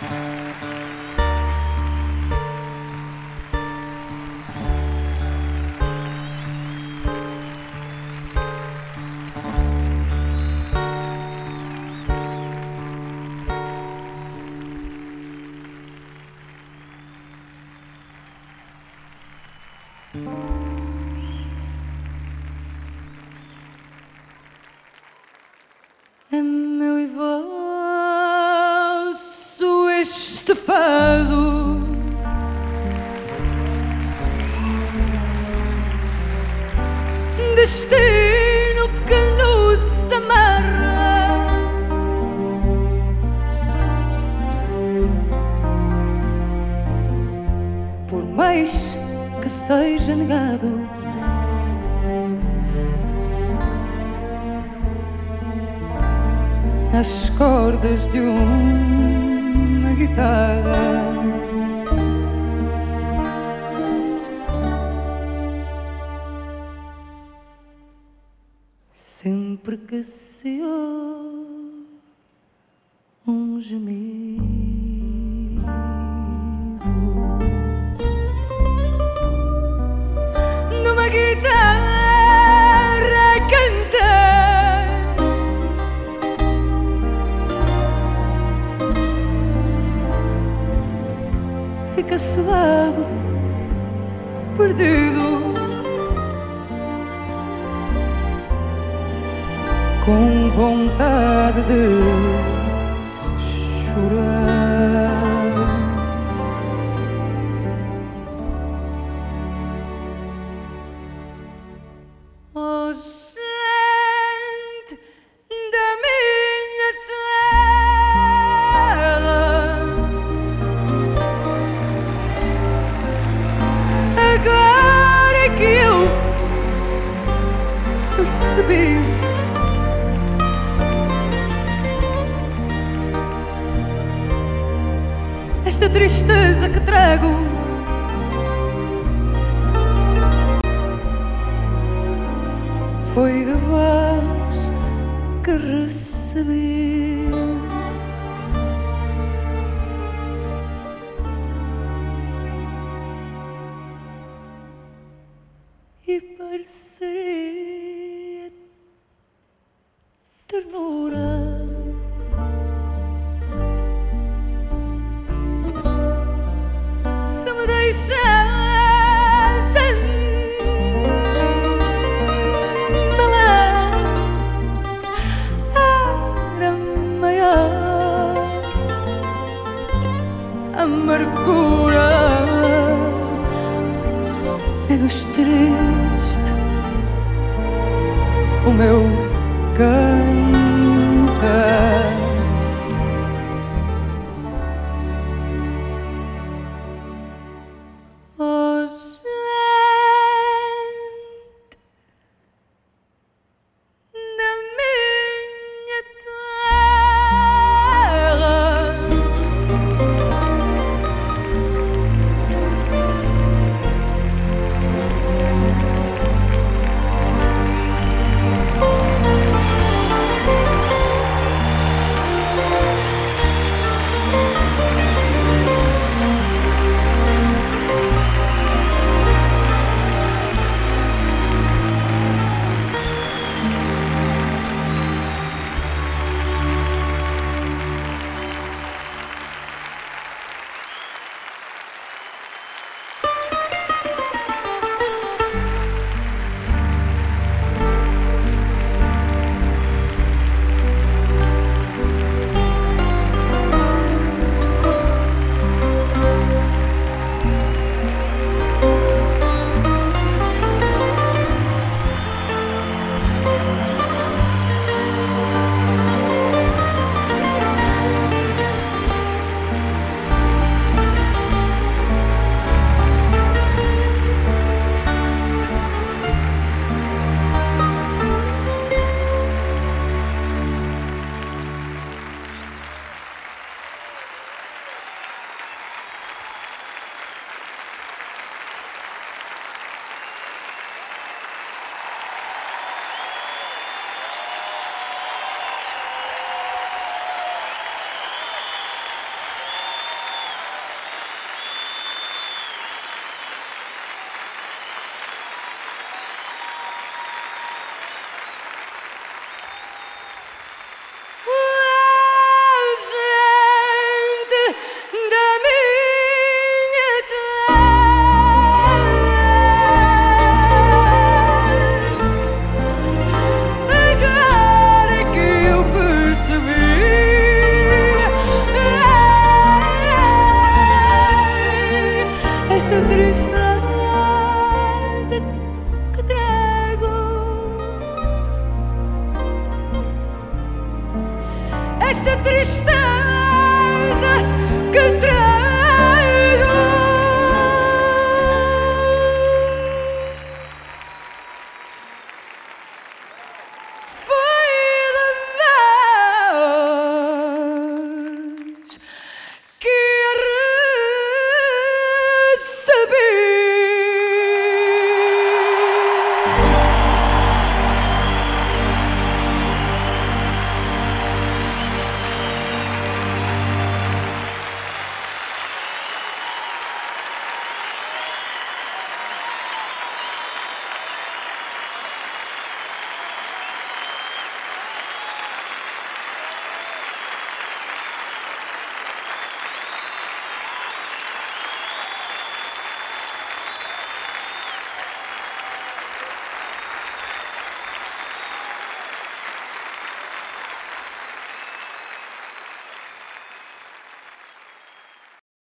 É Destino que nos amarra Por mais que seja negado as cordas de uma guitarra. Um gemido numa guitarra cantar. Fica-se vago, perdido, com vontade de chorar. Oh, gente da minha terra, agora é que eu percebi. Esta tristeza que trago foi de vós que recebi. E pareceria o meu cantar. esta tristeza que